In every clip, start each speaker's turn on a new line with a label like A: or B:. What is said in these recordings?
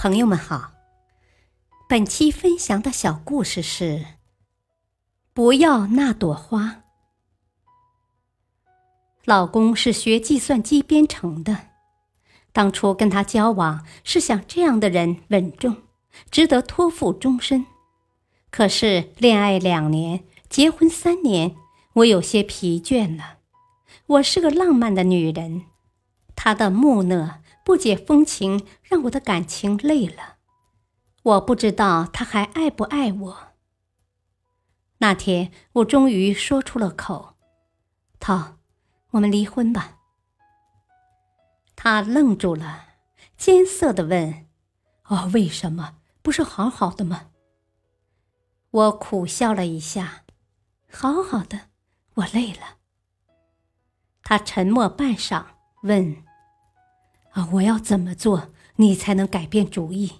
A: 朋友们好，本期分享的小故事是：不要那朵花。老公是学计算机编程的，当初跟他交往是想这样的人稳重，值得托付终身。可是恋爱两年，结婚三年，我有些疲倦了。我是个浪漫的女人，他的木讷。不解风情，让我的感情累了。我不知道他还爱不爱我。那天，我终于说出了口：“涛，我们离婚吧。”他愣住了，艰涩的问：“哦，为什么？不是好好的吗？”我苦笑了一下：“好好的，我累了。”他沉默半晌，问。我要怎么做，你才能改变主意？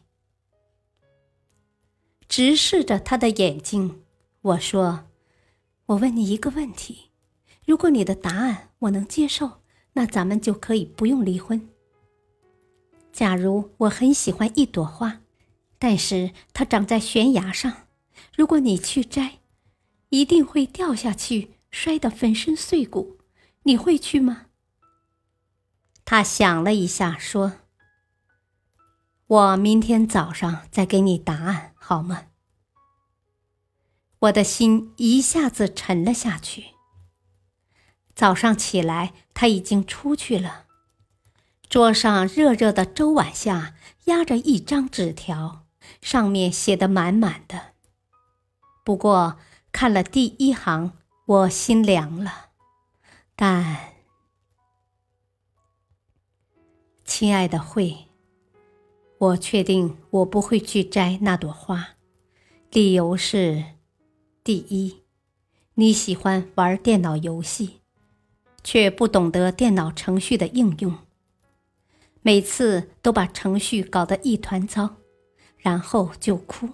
A: 直视着他的眼睛，我说：“我问你一个问题，如果你的答案我能接受，那咱们就可以不用离婚。假如我很喜欢一朵花，但是它长在悬崖上，如果你去摘，一定会掉下去，摔得粉身碎骨，你会去吗？”他想了一下，说：“我明天早上再给你答案，好吗？”我的心一下子沉了下去。早上起来，他已经出去了。桌上热热的粥碗下压着一张纸条，上面写的满满的。不过看了第一行，我心凉了，但……亲爱的慧，我确定我不会去摘那朵花，理由是：第一，你喜欢玩电脑游戏，却不懂得电脑程序的应用，每次都把程序搞得一团糟，然后就哭。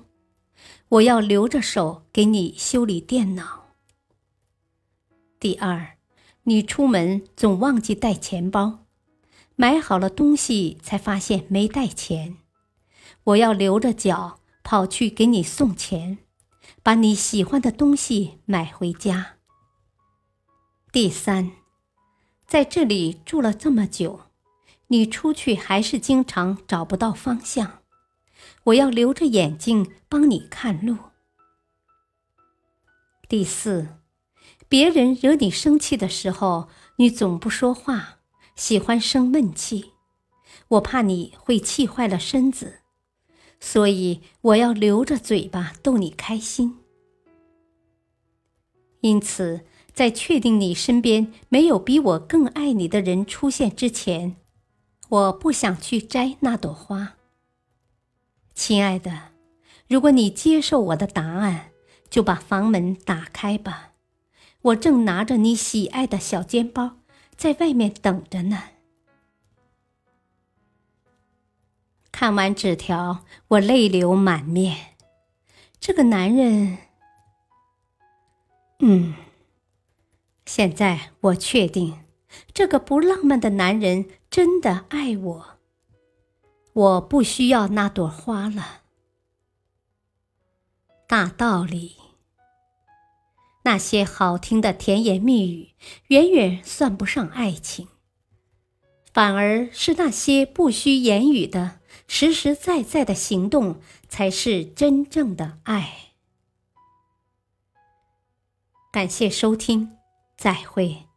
A: 我要留着手给你修理电脑。第二，你出门总忘记带钱包。买好了东西，才发现没带钱。我要留着脚跑去给你送钱，把你喜欢的东西买回家。第三，在这里住了这么久，你出去还是经常找不到方向。我要留着眼睛帮你看路。第四，别人惹你生气的时候，你总不说话。喜欢生闷气，我怕你会气坏了身子，所以我要留着嘴巴逗你开心。因此，在确定你身边没有比我更爱你的人出现之前，我不想去摘那朵花。亲爱的，如果你接受我的答案，就把房门打开吧。我正拿着你喜爱的小肩包。在外面等着呢。看完纸条，我泪流满面。这个男人，嗯，现在我确定，这个不浪漫的男人真的爱我。我不需要那朵花了。大道理。那些好听的甜言蜜语，远远算不上爱情，反而是那些不需言语的实实在在的行动，才是真正的爱。感谢收听，再会。